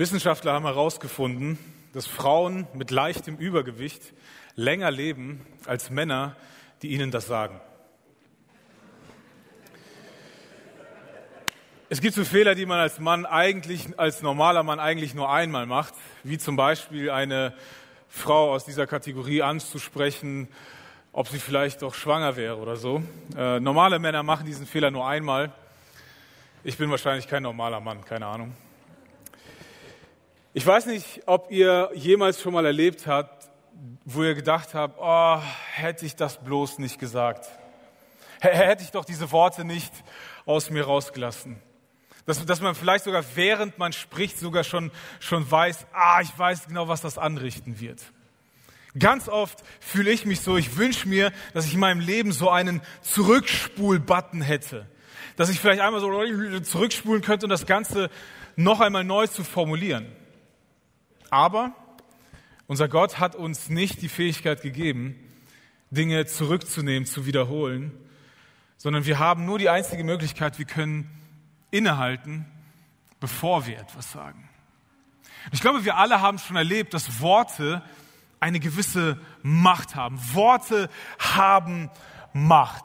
Wissenschaftler haben herausgefunden, dass Frauen mit leichtem Übergewicht länger leben als Männer, die ihnen das sagen. Es gibt so Fehler, die man als Mann eigentlich, als normaler Mann eigentlich nur einmal macht, wie zum Beispiel eine Frau aus dieser Kategorie anzusprechen, ob sie vielleicht doch schwanger wäre oder so. Äh, normale Männer machen diesen Fehler nur einmal. Ich bin wahrscheinlich kein normaler Mann, keine Ahnung. Ich weiß nicht, ob ihr jemals schon mal erlebt habt, wo ihr gedacht habt, oh, hätte ich das bloß nicht gesagt. Hätte ich doch diese Worte nicht aus mir rausgelassen. Dass, dass man vielleicht sogar während man spricht sogar schon, schon weiß, ah, ich weiß genau, was das anrichten wird. Ganz oft fühle ich mich so, ich wünsche mir, dass ich in meinem Leben so einen Zurückspul-Button hätte. Dass ich vielleicht einmal so zurückspulen könnte und das Ganze noch einmal neu zu formulieren. Aber unser Gott hat uns nicht die Fähigkeit gegeben, Dinge zurückzunehmen, zu wiederholen, sondern wir haben nur die einzige Möglichkeit, wir können innehalten, bevor wir etwas sagen. Ich glaube, wir alle haben schon erlebt, dass Worte eine gewisse Macht haben. Worte haben Macht.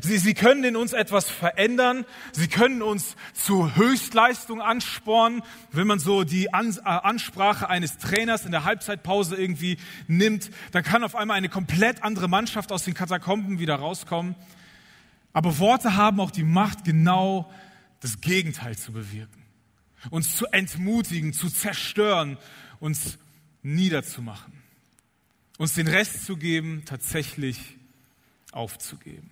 Sie, sie können in uns etwas verändern. Sie können uns zu Höchstleistung anspornen. Wenn man so die äh, Ansprache eines Trainers in der Halbzeitpause irgendwie nimmt, dann kann auf einmal eine komplett andere Mannschaft aus den Katakomben wieder rauskommen. Aber Worte haben auch die Macht, genau das Gegenteil zu bewirken. Uns zu entmutigen, zu zerstören, uns niederzumachen. Uns den Rest zu geben, tatsächlich aufzugeben.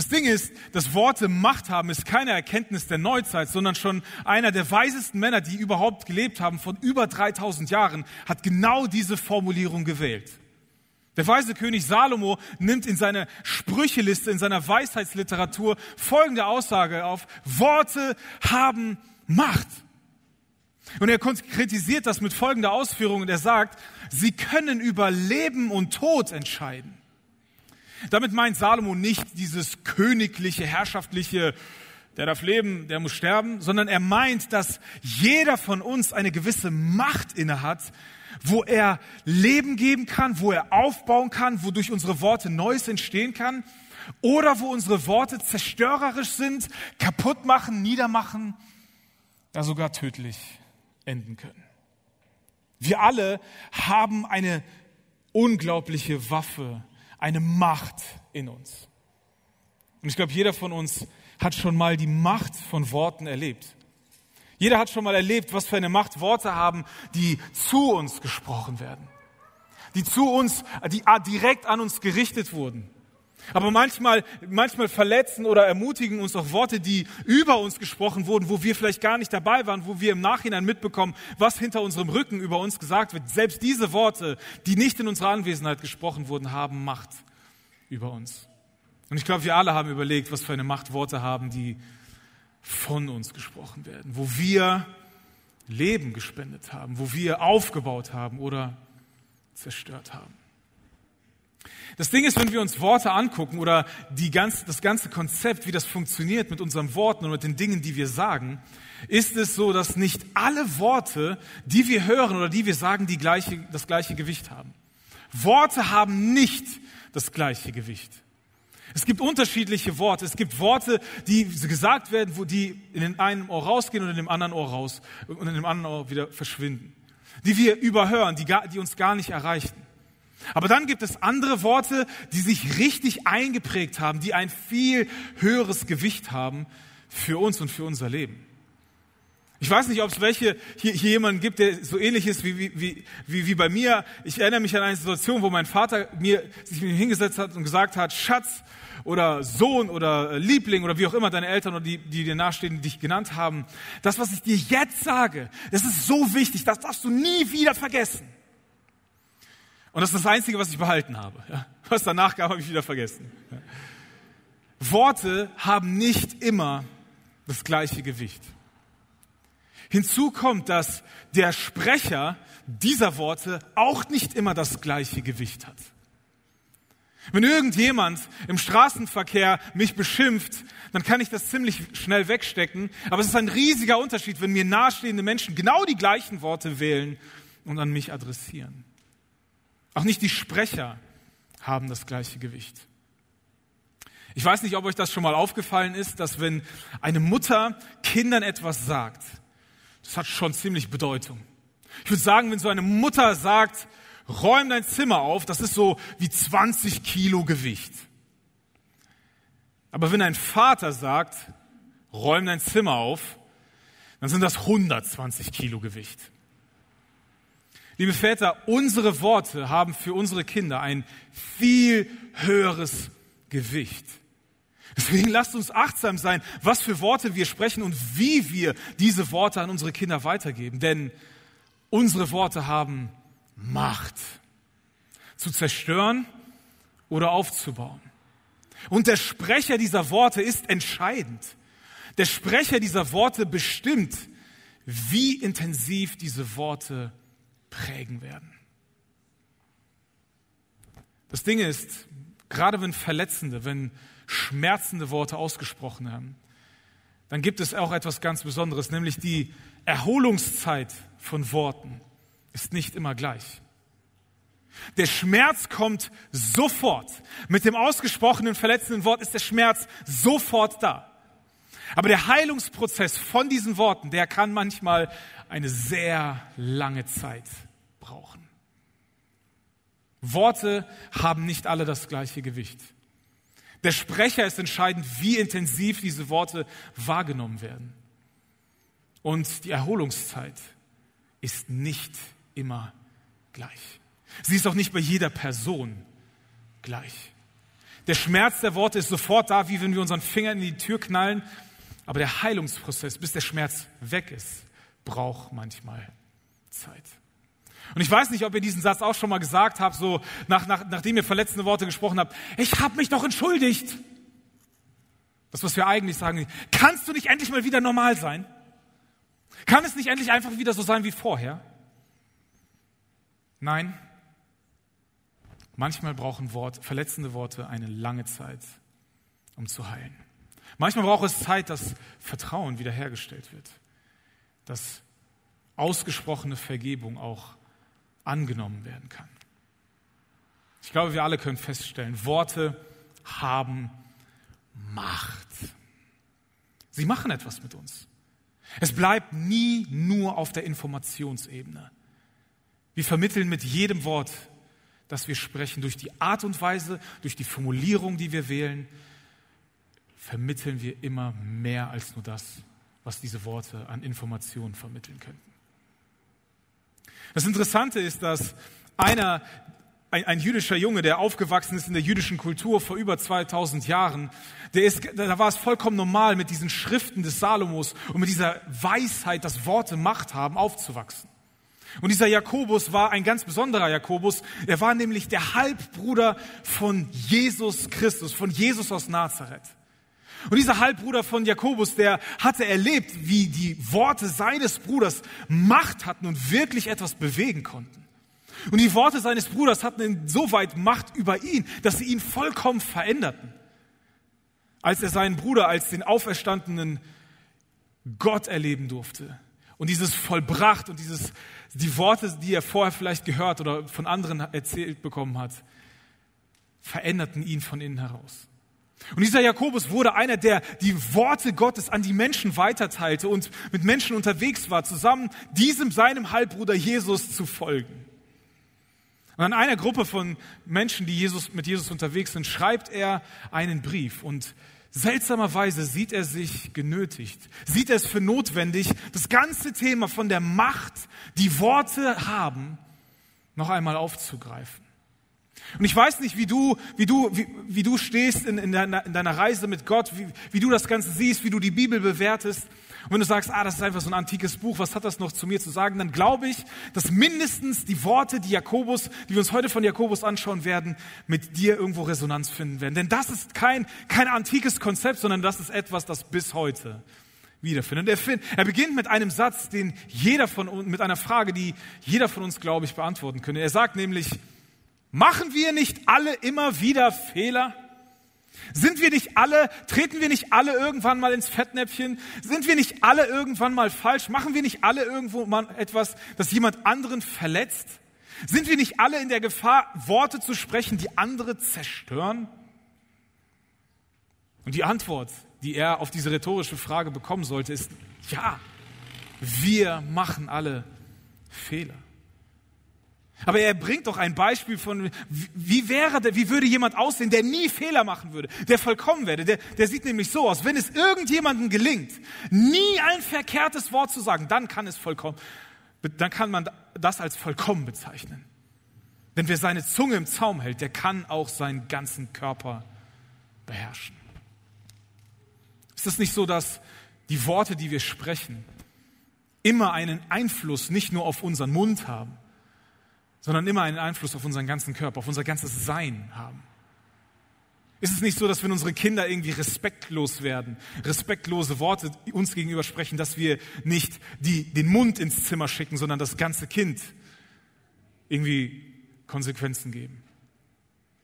Das Ding ist, dass Worte Macht haben, ist keine Erkenntnis der Neuzeit, sondern schon einer der weisesten Männer, die überhaupt gelebt haben, von über 3000 Jahren, hat genau diese Formulierung gewählt. Der weise König Salomo nimmt in seiner Sprücheliste, in seiner Weisheitsliteratur folgende Aussage auf. Worte haben Macht. Und er konkretisiert das mit folgender Ausführung und er sagt, sie können über Leben und Tod entscheiden. Damit meint Salomo nicht dieses königliche, herrschaftliche, der darf leben, der muss sterben, sondern er meint, dass jeder von uns eine gewisse Macht innehat, wo er Leben geben kann, wo er aufbauen kann, wodurch unsere Worte Neues entstehen kann, oder wo unsere Worte zerstörerisch sind, kaputt machen, niedermachen, ja sogar tödlich enden können. Wir alle haben eine unglaubliche Waffe eine Macht in uns. Und ich glaube, jeder von uns hat schon mal die Macht von Worten erlebt. Jeder hat schon mal erlebt, was für eine Macht Worte haben, die zu uns gesprochen werden. Die zu uns, die direkt an uns gerichtet wurden. Aber manchmal, manchmal verletzen oder ermutigen uns auch Worte, die über uns gesprochen wurden, wo wir vielleicht gar nicht dabei waren, wo wir im Nachhinein mitbekommen, was hinter unserem Rücken über uns gesagt wird. Selbst diese Worte, die nicht in unserer Anwesenheit gesprochen wurden, haben Macht über uns. Und ich glaube, wir alle haben überlegt, was für eine Macht Worte haben, die von uns gesprochen werden, wo wir Leben gespendet haben, wo wir aufgebaut haben oder zerstört haben. Das Ding ist, wenn wir uns Worte angucken oder die ganz, das ganze Konzept, wie das funktioniert mit unseren Worten und mit den Dingen, die wir sagen, ist es so, dass nicht alle Worte, die wir hören oder die wir sagen, die gleiche, das gleiche Gewicht haben. Worte haben nicht das gleiche Gewicht. Es gibt unterschiedliche Worte. Es gibt Worte, die gesagt werden, wo die in den einen Ohr rausgehen und in dem anderen Ohr raus und in dem anderen Ohr wieder verschwinden. Die wir überhören, die, die uns gar nicht erreichen. Aber dann gibt es andere Worte, die sich richtig eingeprägt haben, die ein viel höheres Gewicht haben für uns und für unser Leben. Ich weiß nicht, ob es welche hier, hier jemanden gibt, der so ähnlich ist wie, wie, wie, wie bei mir. Ich erinnere mich an eine Situation, wo mein Vater mir sich mit mir hingesetzt hat und gesagt hat, Schatz oder Sohn oder Liebling oder wie auch immer deine Eltern oder die, die dir nahestehen, die dich genannt haben. Das, was ich dir jetzt sage, das ist so wichtig, das darfst du nie wieder vergessen. Und das ist das Einzige, was ich behalten habe. Was danach gab, habe ich wieder vergessen. Worte haben nicht immer das gleiche Gewicht. Hinzu kommt, dass der Sprecher dieser Worte auch nicht immer das gleiche Gewicht hat. Wenn irgendjemand im Straßenverkehr mich beschimpft, dann kann ich das ziemlich schnell wegstecken. Aber es ist ein riesiger Unterschied, wenn mir nahestehende Menschen genau die gleichen Worte wählen und an mich adressieren. Auch nicht die Sprecher haben das gleiche Gewicht. Ich weiß nicht, ob euch das schon mal aufgefallen ist, dass wenn eine Mutter Kindern etwas sagt, das hat schon ziemlich Bedeutung. Ich würde sagen, wenn so eine Mutter sagt, räum dein Zimmer auf, das ist so wie 20 Kilo Gewicht. Aber wenn ein Vater sagt, räum dein Zimmer auf, dann sind das 120 Kilo Gewicht. Liebe Väter, unsere Worte haben für unsere Kinder ein viel höheres Gewicht. Deswegen lasst uns achtsam sein, was für Worte wir sprechen und wie wir diese Worte an unsere Kinder weitergeben. Denn unsere Worte haben Macht. Zu zerstören oder aufzubauen. Und der Sprecher dieser Worte ist entscheidend. Der Sprecher dieser Worte bestimmt, wie intensiv diese Worte prägen werden. Das Ding ist, gerade wenn verletzende, wenn schmerzende Worte ausgesprochen haben, dann gibt es auch etwas ganz Besonderes, nämlich die Erholungszeit von Worten ist nicht immer gleich. Der Schmerz kommt sofort. Mit dem ausgesprochenen verletzenden Wort ist der Schmerz sofort da. Aber der Heilungsprozess von diesen Worten, der kann manchmal eine sehr lange Zeit brauchen. Worte haben nicht alle das gleiche Gewicht. Der Sprecher ist entscheidend, wie intensiv diese Worte wahrgenommen werden. Und die Erholungszeit ist nicht immer gleich. Sie ist auch nicht bei jeder Person gleich. Der Schmerz der Worte ist sofort da, wie wenn wir unseren Finger in die Tür knallen. Aber der Heilungsprozess, bis der Schmerz weg ist, braucht manchmal Zeit. Und ich weiß nicht, ob ihr diesen Satz auch schon mal gesagt habt, so nach, nach, nachdem ihr verletzende Worte gesprochen habt. Ich habe mich doch entschuldigt. Das, was wir eigentlich sagen, kannst du nicht endlich mal wieder normal sein? Kann es nicht endlich einfach wieder so sein wie vorher? Nein. Manchmal brauchen Wort, verletzende Worte eine lange Zeit, um zu heilen. Manchmal braucht es Zeit, dass Vertrauen wiederhergestellt wird, dass ausgesprochene Vergebung auch angenommen werden kann. Ich glaube, wir alle können feststellen, Worte haben Macht. Sie machen etwas mit uns. Es bleibt nie nur auf der Informationsebene. Wir vermitteln mit jedem Wort, das wir sprechen, durch die Art und Weise, durch die Formulierung, die wir wählen, vermitteln wir immer mehr als nur das, was diese Worte an Informationen vermitteln könnten. Das Interessante ist, dass einer, ein, ein, jüdischer Junge, der aufgewachsen ist in der jüdischen Kultur vor über 2000 Jahren, der ist, da war es vollkommen normal, mit diesen Schriften des Salomos und mit dieser Weisheit, dass Worte Macht haben, aufzuwachsen. Und dieser Jakobus war ein ganz besonderer Jakobus. Er war nämlich der Halbbruder von Jesus Christus, von Jesus aus Nazareth. Und dieser Halbbruder von Jakobus, der hatte erlebt, wie die Worte seines Bruders Macht hatten und wirklich etwas bewegen konnten. Und die Worte seines Bruders hatten insoweit Macht über ihn, dass sie ihn vollkommen veränderten. Als er seinen Bruder als den auferstandenen Gott erleben durfte und dieses vollbracht und dieses, die Worte, die er vorher vielleicht gehört oder von anderen erzählt bekommen hat, veränderten ihn von innen heraus. Und dieser Jakobus wurde einer, der die Worte Gottes an die Menschen weiterteilte und mit Menschen unterwegs war, zusammen diesem seinem Halbbruder Jesus zu folgen. Und an einer Gruppe von Menschen, die Jesus, mit Jesus unterwegs sind, schreibt er einen Brief und seltsamerweise sieht er sich genötigt, sieht er es für notwendig, das ganze Thema von der Macht, die Worte haben, noch einmal aufzugreifen. Und ich weiß nicht, wie du, wie du, wie, wie du stehst in, in, deiner, in deiner Reise mit Gott, wie, wie du das Ganze siehst, wie du die Bibel bewertest. Und wenn du sagst, ah, das ist einfach so ein antikes Buch, was hat das noch zu mir zu sagen, dann glaube ich, dass mindestens die Worte, die Jakobus, die wir uns heute von Jakobus anschauen werden, mit dir irgendwo Resonanz finden werden. Denn das ist kein, kein antikes Konzept, sondern das ist etwas, das bis heute wiederfindet. Und er, find, er beginnt mit einem Satz, den jeder von uns, mit einer Frage, die jeder von uns, glaube ich, beantworten könnte. Er sagt nämlich, machen wir nicht alle immer wieder Fehler? Sind wir nicht alle, treten wir nicht alle irgendwann mal ins Fettnäpfchen? Sind wir nicht alle irgendwann mal falsch? Machen wir nicht alle irgendwo mal etwas, das jemand anderen verletzt? Sind wir nicht alle in der Gefahr, Worte zu sprechen, die andere zerstören? Und die Antwort, die er auf diese rhetorische Frage bekommen sollte, ist ja, wir machen alle Fehler. Aber er bringt doch ein Beispiel von, wie wäre, wie würde jemand aussehen, der nie Fehler machen würde, der vollkommen wäre. Der, der sieht nämlich so aus, wenn es irgendjemandem gelingt, nie ein verkehrtes Wort zu sagen, dann kann es vollkommen, dann kann man das als vollkommen bezeichnen. Denn wer seine Zunge im Zaum hält, der kann auch seinen ganzen Körper beherrschen. Ist es nicht so, dass die Worte, die wir sprechen, immer einen Einfluss nicht nur auf unseren Mund haben, sondern immer einen Einfluss auf unseren ganzen Körper, auf unser ganzes Sein haben. Ist es nicht so, dass wenn unsere Kinder irgendwie respektlos werden, respektlose Worte uns gegenüber sprechen, dass wir nicht die, den Mund ins Zimmer schicken, sondern das ganze Kind irgendwie Konsequenzen geben?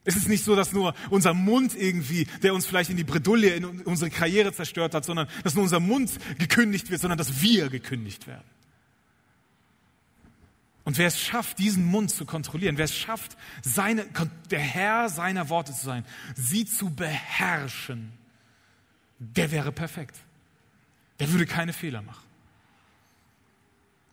Ist es nicht so, dass nur unser Mund irgendwie, der uns vielleicht in die Bredouille, in unsere Karriere zerstört hat, sondern dass nur unser Mund gekündigt wird, sondern dass wir gekündigt werden? Und wer es schafft, diesen Mund zu kontrollieren, wer es schafft, seine, der Herr seiner Worte zu sein, sie zu beherrschen, der wäre perfekt. Der würde keine Fehler machen.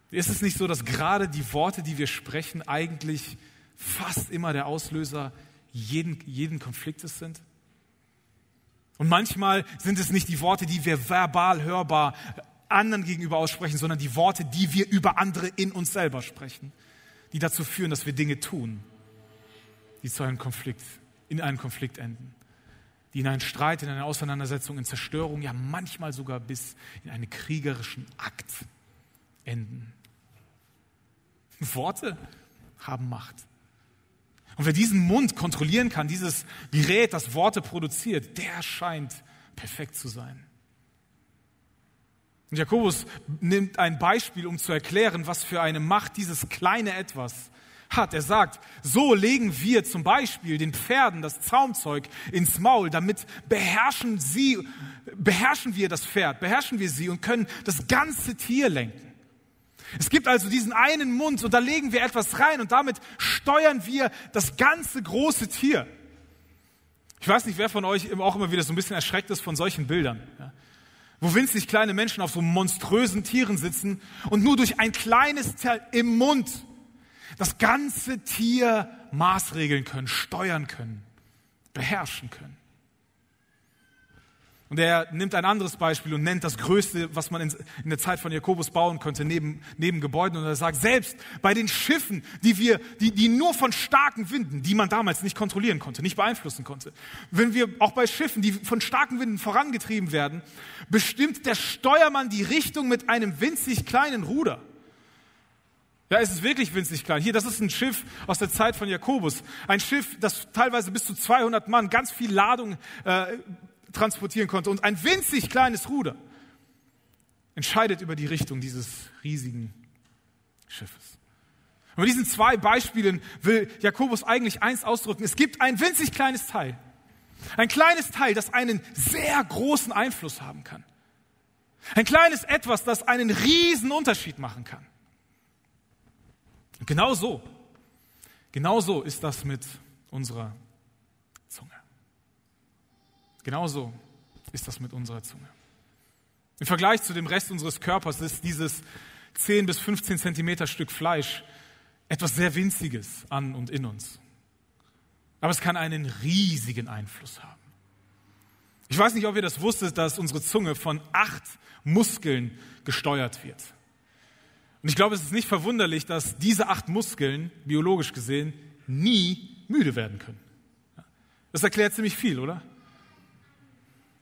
Ist es nicht so, dass gerade die Worte, die wir sprechen, eigentlich fast immer der Auslöser jeden, jeden Konfliktes sind? Und manchmal sind es nicht die Worte, die wir verbal hörbar anderen gegenüber aussprechen, sondern die Worte, die wir über andere in uns selber sprechen, die dazu führen, dass wir Dinge tun, die zu einem Konflikt, in einen Konflikt enden, die in einen Streit, in eine Auseinandersetzung, in Zerstörung, ja manchmal sogar bis in einen kriegerischen Akt enden. Worte haben Macht. Und wer diesen Mund kontrollieren kann, dieses Gerät, das Worte produziert, der scheint perfekt zu sein. Und Jakobus nimmt ein Beispiel, um zu erklären, was für eine Macht dieses kleine Etwas hat. Er sagt, so legen wir zum Beispiel den Pferden das Zaumzeug ins Maul, damit beherrschen sie, beherrschen wir das Pferd, beherrschen wir sie und können das ganze Tier lenken. Es gibt also diesen einen Mund und da legen wir etwas rein und damit steuern wir das ganze große Tier. Ich weiß nicht, wer von euch auch immer wieder so ein bisschen erschreckt ist von solchen Bildern wo winzig kleine Menschen auf so monströsen Tieren sitzen und nur durch ein kleines Teil im Mund das ganze Tier maßregeln können, steuern können, beherrschen können. Und er nimmt ein anderes Beispiel und nennt das Größte, was man in, der Zeit von Jakobus bauen konnte, neben, neben Gebäuden. Und er sagt, selbst bei den Schiffen, die wir, die, die nur von starken Winden, die man damals nicht kontrollieren konnte, nicht beeinflussen konnte, wenn wir auch bei Schiffen, die von starken Winden vorangetrieben werden, bestimmt der Steuermann die Richtung mit einem winzig kleinen Ruder. Ja, es ist wirklich winzig klein. Hier, das ist ein Schiff aus der Zeit von Jakobus. Ein Schiff, das teilweise bis zu 200 Mann ganz viel Ladung äh, transportieren konnte. Und ein winzig kleines Ruder entscheidet über die Richtung dieses riesigen Schiffes. Und mit diesen zwei Beispielen will Jakobus eigentlich eins ausdrücken. Es gibt ein winzig kleines Teil. Ein kleines Teil, das einen sehr großen Einfluss haben kann. Ein kleines Etwas, das einen riesen Unterschied machen kann. Und genau so, genau so ist das mit unserer Genauso ist das mit unserer Zunge. Im Vergleich zu dem Rest unseres Körpers ist dieses 10 bis 15 Zentimeter Stück Fleisch etwas sehr Winziges an und in uns. Aber es kann einen riesigen Einfluss haben. Ich weiß nicht, ob ihr das wusstet, dass unsere Zunge von acht Muskeln gesteuert wird. Und ich glaube, es ist nicht verwunderlich, dass diese acht Muskeln, biologisch gesehen, nie müde werden können. Das erklärt ziemlich viel, oder?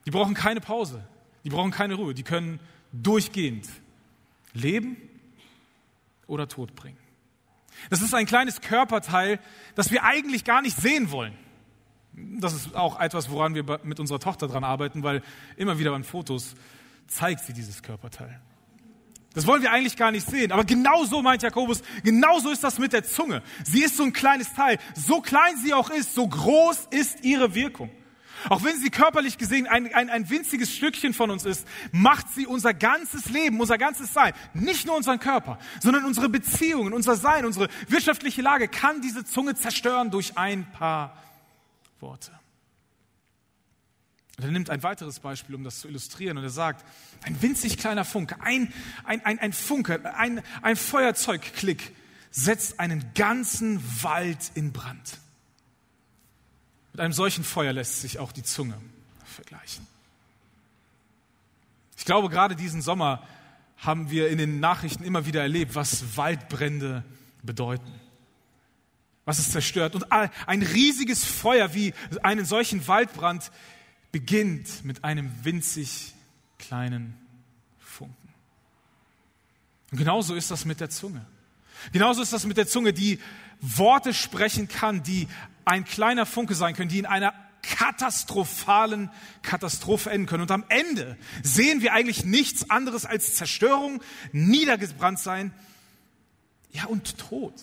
Die brauchen keine Pause, die brauchen keine Ruhe, die können durchgehend leben oder Tod bringen. Das ist ein kleines Körperteil, das wir eigentlich gar nicht sehen wollen. Das ist auch etwas, woran wir mit unserer Tochter dran arbeiten, weil immer wieder an Fotos zeigt sie dieses Körperteil. Das wollen wir eigentlich gar nicht sehen. Aber genau so meint Jakobus, genau so ist das mit der Zunge. Sie ist so ein kleines Teil. So klein sie auch ist, so groß ist ihre Wirkung. Auch wenn sie körperlich gesehen ein, ein, ein winziges Stückchen von uns ist, macht sie unser ganzes Leben, unser ganzes Sein, nicht nur unseren Körper, sondern unsere Beziehungen, unser Sein, unsere wirtschaftliche Lage kann diese Zunge zerstören durch ein paar Worte. Und er nimmt ein weiteres Beispiel, um das zu illustrieren, und er sagt, ein winzig kleiner Funke, ein, ein, ein, ein Funke, ein, ein Feuerzeugklick setzt einen ganzen Wald in Brand. Mit einem solchen Feuer lässt sich auch die Zunge vergleichen. Ich glaube, gerade diesen Sommer haben wir in den Nachrichten immer wieder erlebt, was Waldbrände bedeuten. Was es zerstört. Und ein riesiges Feuer wie einen solchen Waldbrand beginnt mit einem winzig kleinen Funken. Und genauso ist das mit der Zunge. Genauso ist das mit der Zunge, die Worte sprechen kann, die ein kleiner Funke sein können, die in einer katastrophalen Katastrophe enden können. Und am Ende sehen wir eigentlich nichts anderes als Zerstörung, niedergebrannt sein, ja und Tod.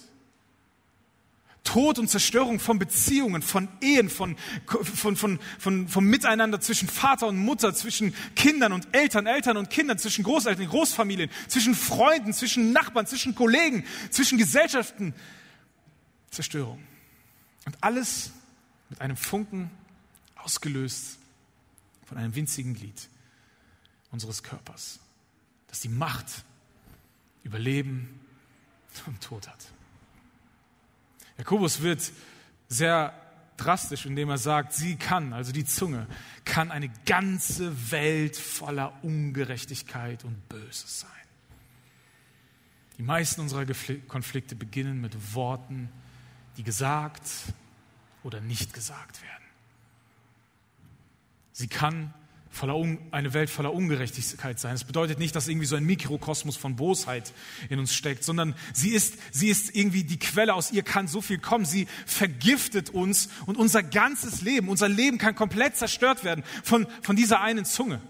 Tod und Zerstörung von Beziehungen, von Ehen, von, von, von, von, vom Miteinander zwischen Vater und Mutter, zwischen Kindern und Eltern, Eltern und Kindern, zwischen Großeltern, Großfamilien, zwischen Freunden, zwischen Nachbarn, zwischen Kollegen, zwischen Gesellschaften. Zerstörung. Und alles mit einem Funken ausgelöst von einem winzigen Glied unseres Körpers, das die Macht über Leben und Tod hat. Jakobus wird sehr drastisch, indem er sagt, sie kann, also die Zunge, kann eine ganze Welt voller Ungerechtigkeit und Böses sein. Die meisten unserer Konflikte beginnen mit Worten, die gesagt oder nicht gesagt werden. Sie kann eine Welt voller Ungerechtigkeit sein. Es bedeutet nicht, dass irgendwie so ein Mikrokosmos von Bosheit in uns steckt, sondern sie ist, sie ist irgendwie die Quelle, aus ihr kann so viel kommen. Sie vergiftet uns und unser ganzes Leben, unser Leben kann komplett zerstört werden von, von dieser einen Zunge.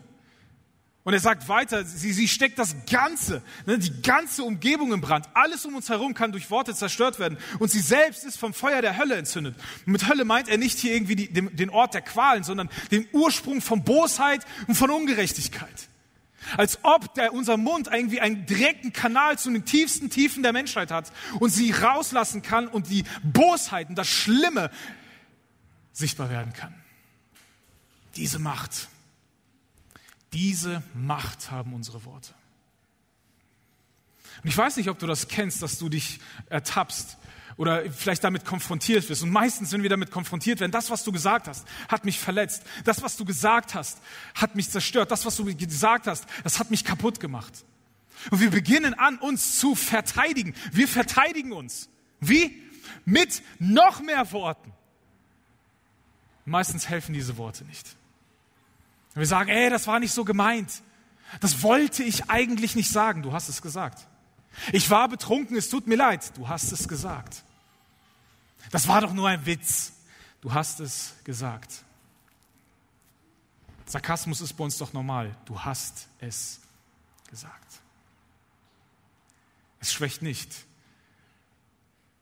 Und er sagt weiter, sie, sie steckt das Ganze, ne, die ganze Umgebung im Brand. Alles um uns herum kann durch Worte zerstört werden. Und sie selbst ist vom Feuer der Hölle entzündet. Und mit Hölle meint er nicht hier irgendwie die, den, den Ort der Qualen, sondern den Ursprung von Bosheit und von Ungerechtigkeit. Als ob der, unser Mund irgendwie einen direkten Kanal zu den tiefsten Tiefen der Menschheit hat und sie rauslassen kann und die Bosheit und das Schlimme sichtbar werden kann. Diese Macht diese Macht haben unsere Worte. Und ich weiß nicht, ob du das kennst, dass du dich ertappst oder vielleicht damit konfrontiert wirst. Und meistens, wenn wir damit konfrontiert werden, das, was du gesagt hast, hat mich verletzt. Das, was du gesagt hast, hat mich zerstört. Das, was du gesagt hast, das hat mich kaputt gemacht. Und wir beginnen an, uns zu verteidigen. Wir verteidigen uns. Wie? Mit noch mehr Worten. Meistens helfen diese Worte nicht. Und wir sagen, ey, das war nicht so gemeint. Das wollte ich eigentlich nicht sagen. Du hast es gesagt. Ich war betrunken, es tut mir leid. Du hast es gesagt. Das war doch nur ein Witz. Du hast es gesagt. Sarkasmus ist bei uns doch normal. Du hast es gesagt. Es schwächt nicht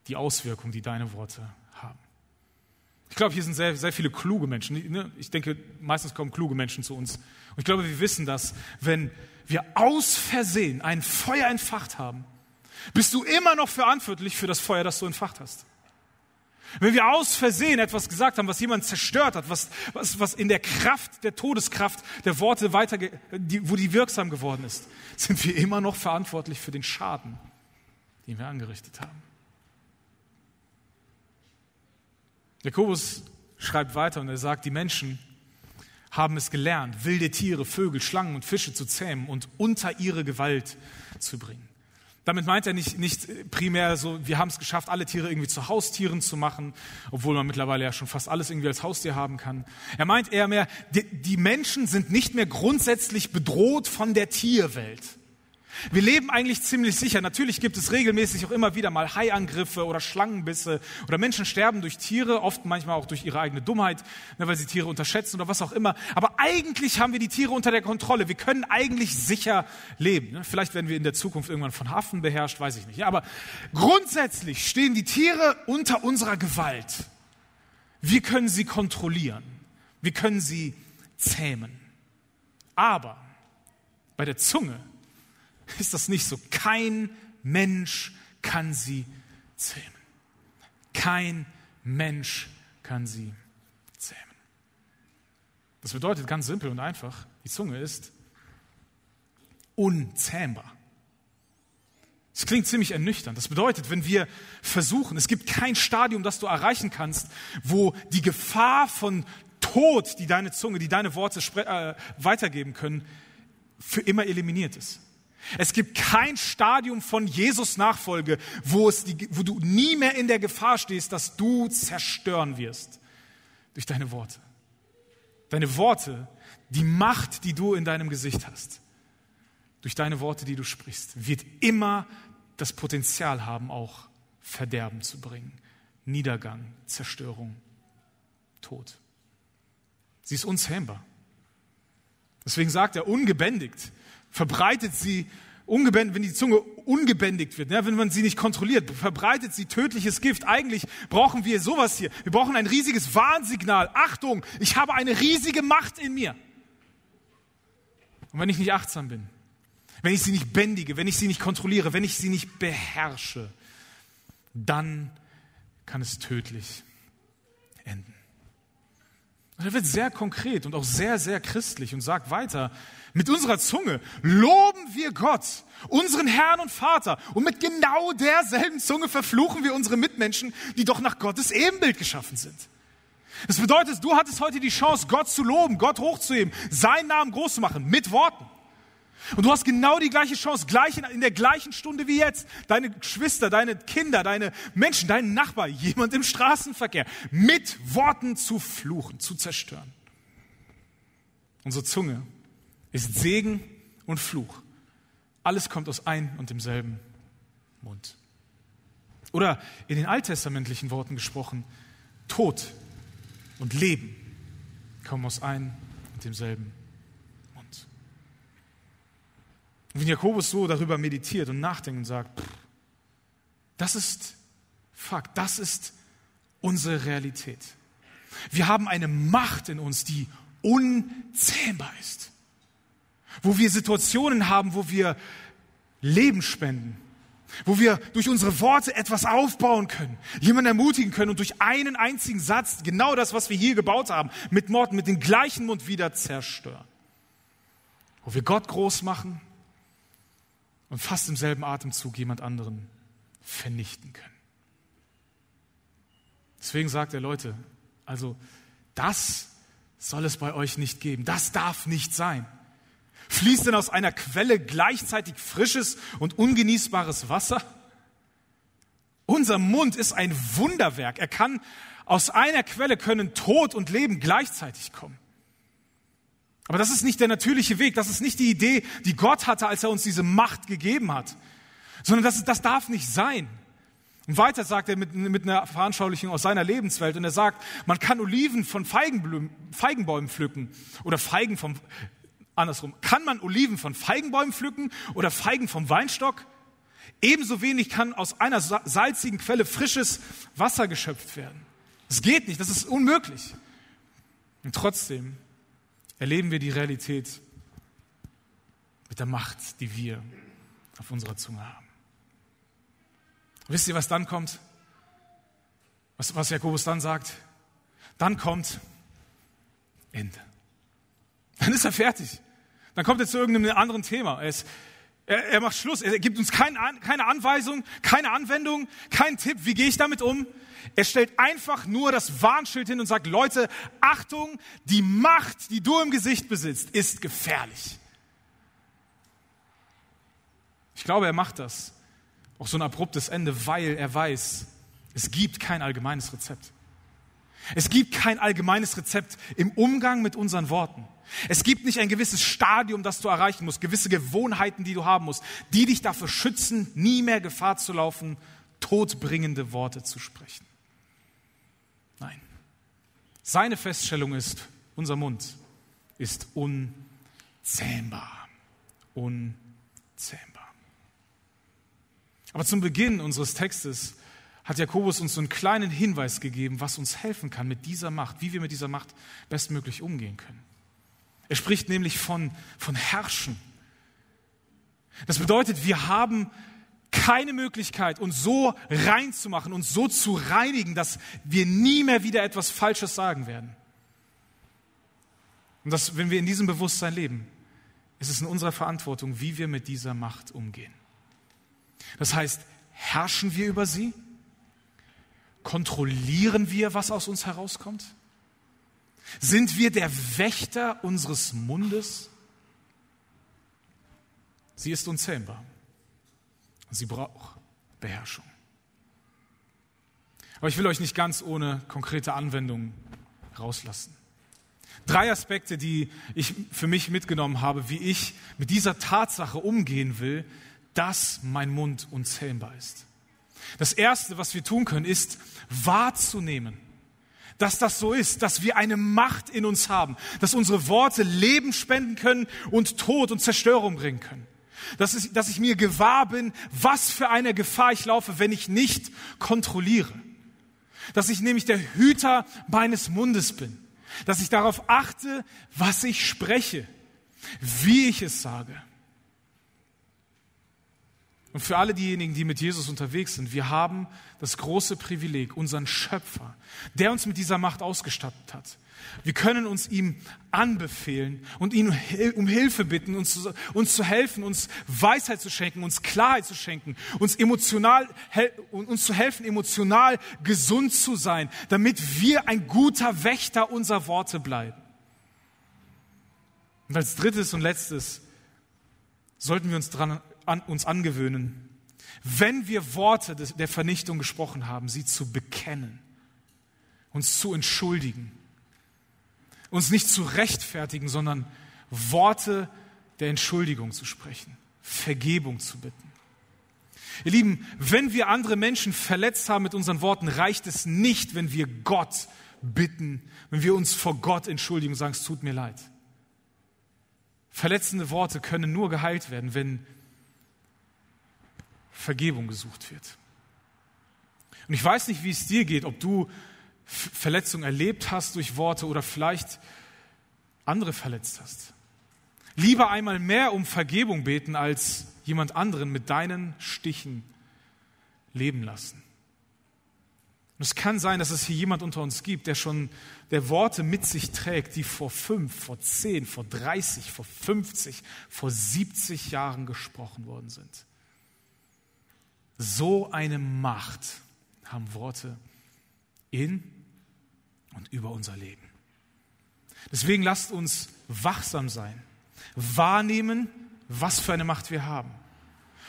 die Auswirkung, die deine Worte. Ich glaube, hier sind sehr, sehr viele kluge Menschen. Ne? Ich denke, meistens kommen kluge Menschen zu uns. Und ich glaube, wir wissen das, wenn wir aus Versehen ein Feuer entfacht haben, bist du immer noch verantwortlich für das Feuer, das du entfacht hast. Wenn wir aus Versehen etwas gesagt haben, was jemand zerstört hat, was, was, was in der Kraft, der Todeskraft der Worte weiter, die, wo die wirksam geworden ist, sind wir immer noch verantwortlich für den Schaden, den wir angerichtet haben. Jakobus schreibt weiter und er sagt, die Menschen haben es gelernt, wilde Tiere, Vögel, Schlangen und Fische zu zähmen und unter ihre Gewalt zu bringen. Damit meint er nicht, nicht primär so, wir haben es geschafft, alle Tiere irgendwie zu Haustieren zu machen, obwohl man mittlerweile ja schon fast alles irgendwie als Haustier haben kann. Er meint eher mehr, die, die Menschen sind nicht mehr grundsätzlich bedroht von der Tierwelt. Wir leben eigentlich ziemlich sicher. Natürlich gibt es regelmäßig auch immer wieder mal Haiangriffe oder Schlangenbisse oder Menschen sterben durch Tiere, oft manchmal auch durch ihre eigene Dummheit, ne, weil sie Tiere unterschätzen oder was auch immer. Aber eigentlich haben wir die Tiere unter der Kontrolle. Wir können eigentlich sicher leben. Ne. Vielleicht werden wir in der Zukunft irgendwann von Hafen beherrscht, weiß ich nicht. Aber grundsätzlich stehen die Tiere unter unserer Gewalt. Wir können sie kontrollieren. Wir können sie zähmen. Aber bei der Zunge ist das nicht so. Kein Mensch kann sie zähmen. Kein Mensch kann sie zähmen. Das bedeutet ganz simpel und einfach, die Zunge ist unzähmbar. Das klingt ziemlich ernüchternd. Das bedeutet, wenn wir versuchen, es gibt kein Stadium, das du erreichen kannst, wo die Gefahr von Tod, die deine Zunge, die deine Worte äh, weitergeben können, für immer eliminiert ist. Es gibt kein Stadium von Jesus Nachfolge, wo, es die, wo du nie mehr in der Gefahr stehst, dass du zerstören wirst durch deine Worte. Deine Worte, die Macht, die du in deinem Gesicht hast, durch deine Worte, die du sprichst, wird immer das Potenzial haben, auch Verderben zu bringen. Niedergang, Zerstörung, Tod. Sie ist unzähmbar. Deswegen sagt er, ungebändigt verbreitet sie ungebändigt, wenn die Zunge ungebändigt wird, ne, wenn man sie nicht kontrolliert, verbreitet sie tödliches Gift. Eigentlich brauchen wir sowas hier. Wir brauchen ein riesiges Warnsignal. Achtung, ich habe eine riesige Macht in mir. Und wenn ich nicht achtsam bin, wenn ich sie nicht bändige, wenn ich sie nicht kontrolliere, wenn ich sie nicht beherrsche, dann kann es tödlich enden. Er wird sehr konkret und auch sehr, sehr christlich und sagt weiter, mit unserer Zunge loben wir Gott, unseren Herrn und Vater. Und mit genau derselben Zunge verfluchen wir unsere Mitmenschen, die doch nach Gottes Ebenbild geschaffen sind. Das bedeutet, du hattest heute die Chance, Gott zu loben, Gott hochzuheben, seinen Namen groß zu machen, mit Worten. Und du hast genau die gleiche Chance, gleich in, in, der gleichen Stunde wie jetzt, deine Geschwister, deine Kinder, deine Menschen, deinen Nachbar, jemand im Straßenverkehr, mit Worten zu fluchen, zu zerstören. Unsere Zunge ist Segen und Fluch. Alles kommt aus ein und demselben Mund. Oder in den alttestamentlichen Worten gesprochen, Tod und Leben kommen aus ein und demselben Mund. Und wenn Jakobus so darüber meditiert und nachdenkt und sagt, pff, das ist Fakt, das ist unsere Realität. Wir haben eine Macht in uns, die unzähmbar ist wo wir Situationen haben, wo wir Leben spenden, wo wir durch unsere Worte etwas aufbauen können, jemanden ermutigen können und durch einen einzigen Satz genau das, was wir hier gebaut haben, mit Morden, mit dem gleichen Mund wieder zerstören. Wo wir Gott groß machen und fast im selben Atemzug jemand anderen vernichten können. Deswegen sagt er, Leute, also das soll es bei euch nicht geben. Das darf nicht sein. Fließt denn aus einer Quelle gleichzeitig frisches und ungenießbares Wasser? Unser Mund ist ein Wunderwerk. Er kann aus einer Quelle können Tod und Leben gleichzeitig kommen. Aber das ist nicht der natürliche Weg. Das ist nicht die Idee, die Gott hatte, als er uns diese Macht gegeben hat. Sondern das, das darf nicht sein. Und weiter sagt er mit, mit einer Veranschaulichung aus seiner Lebenswelt. Und er sagt, man kann Oliven von Feigenbäumen pflücken oder Feigen vom, Andersrum, kann man Oliven von Feigenbäumen pflücken oder Feigen vom Weinstock? Ebenso wenig kann aus einer salzigen Quelle frisches Wasser geschöpft werden. Das geht nicht, das ist unmöglich. Und trotzdem erleben wir die Realität mit der Macht, die wir auf unserer Zunge haben. Wisst ihr, was dann kommt? Was, was Jakobus dann sagt? Dann kommt Ende. Dann ist er fertig. Dann kommt er zu irgendeinem anderen Thema. Er, ist, er, er macht Schluss. Er gibt uns kein, keine Anweisung, keine Anwendung, keinen Tipp. Wie gehe ich damit um? Er stellt einfach nur das Warnschild hin und sagt, Leute, Achtung, die Macht, die du im Gesicht besitzt, ist gefährlich. Ich glaube, er macht das, Auch so ein abruptes Ende, weil er weiß, es gibt kein allgemeines Rezept. Es gibt kein allgemeines Rezept im Umgang mit unseren Worten. Es gibt nicht ein gewisses Stadium, das du erreichen musst, gewisse Gewohnheiten, die du haben musst, die dich dafür schützen, nie mehr Gefahr zu laufen, todbringende Worte zu sprechen. Nein. Seine Feststellung ist, unser Mund ist unzähmbar. Unzähmbar. Aber zum Beginn unseres Textes hat Jakobus uns so einen kleinen Hinweis gegeben, was uns helfen kann mit dieser Macht, wie wir mit dieser Macht bestmöglich umgehen können. Er spricht nämlich von, von Herrschen. Das bedeutet, wir haben keine Möglichkeit, uns so reinzumachen, uns so zu reinigen, dass wir nie mehr wieder etwas Falsches sagen werden. Und dass, wenn wir in diesem Bewusstsein leben, ist es in unserer Verantwortung, wie wir mit dieser Macht umgehen. Das heißt, herrschen wir über sie? Kontrollieren wir, was aus uns herauskommt? Sind wir der Wächter unseres Mundes? Sie ist unzähmbar. Sie braucht Beherrschung. Aber ich will euch nicht ganz ohne konkrete Anwendungen rauslassen. Drei Aspekte, die ich für mich mitgenommen habe, wie ich mit dieser Tatsache umgehen will, dass mein Mund unzähmbar ist. Das Erste, was wir tun können, ist wahrzunehmen, dass das so ist, dass wir eine Macht in uns haben, dass unsere Worte Leben spenden können und Tod und Zerstörung bringen können. Dass, ich, dass ich mir gewahr bin, was für eine Gefahr ich laufe, wenn ich nicht kontrolliere. Dass ich nämlich der Hüter meines Mundes bin. Dass ich darauf achte, was ich spreche, wie ich es sage. Und für alle diejenigen, die mit Jesus unterwegs sind, wir haben das große Privileg, unseren Schöpfer, der uns mit dieser Macht ausgestattet hat. Wir können uns ihm anbefehlen und ihn um Hilfe bitten, uns, uns zu helfen, uns Weisheit zu schenken, uns Klarheit zu schenken, uns emotional, uns zu helfen, emotional gesund zu sein, damit wir ein guter Wächter unserer Worte bleiben. Und als drittes und letztes sollten wir uns daran an, uns angewöhnen, wenn wir Worte der Vernichtung gesprochen haben, sie zu bekennen, uns zu entschuldigen, uns nicht zu rechtfertigen, sondern Worte der Entschuldigung zu sprechen, Vergebung zu bitten. Ihr Lieben, wenn wir andere Menschen verletzt haben mit unseren Worten, reicht es nicht, wenn wir Gott bitten, wenn wir uns vor Gott entschuldigen und sagen, es tut mir leid. Verletzende Worte können nur geheilt werden, wenn Vergebung gesucht wird. Und ich weiß nicht, wie es dir geht, ob du Verletzungen erlebt hast durch Worte oder vielleicht andere verletzt hast. Lieber einmal mehr um Vergebung beten, als jemand anderen mit deinen Stichen leben lassen. Und es kann sein, dass es hier jemand unter uns gibt, der schon der Worte mit sich trägt, die vor fünf, vor zehn, vor dreißig, vor fünfzig, vor siebzig Jahren gesprochen worden sind. So eine Macht haben Worte in und über unser Leben. Deswegen lasst uns wachsam sein, wahrnehmen, was für eine Macht wir haben.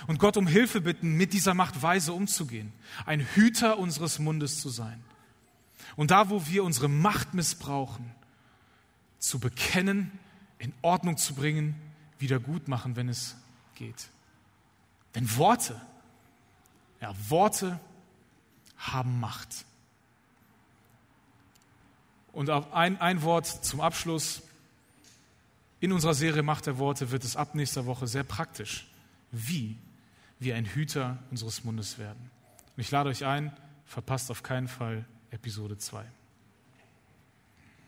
Und Gott um Hilfe bitten, mit dieser Macht weise umzugehen, ein Hüter unseres Mundes zu sein. Und da, wo wir unsere Macht missbrauchen, zu bekennen, in Ordnung zu bringen, wieder gut machen, wenn es geht. Denn Worte ja, Worte haben Macht. Und ein, ein Wort zum Abschluss. In unserer Serie Macht der Worte wird es ab nächster Woche sehr praktisch, wie wir ein Hüter unseres Mundes werden. Und ich lade euch ein, verpasst auf keinen Fall Episode 2.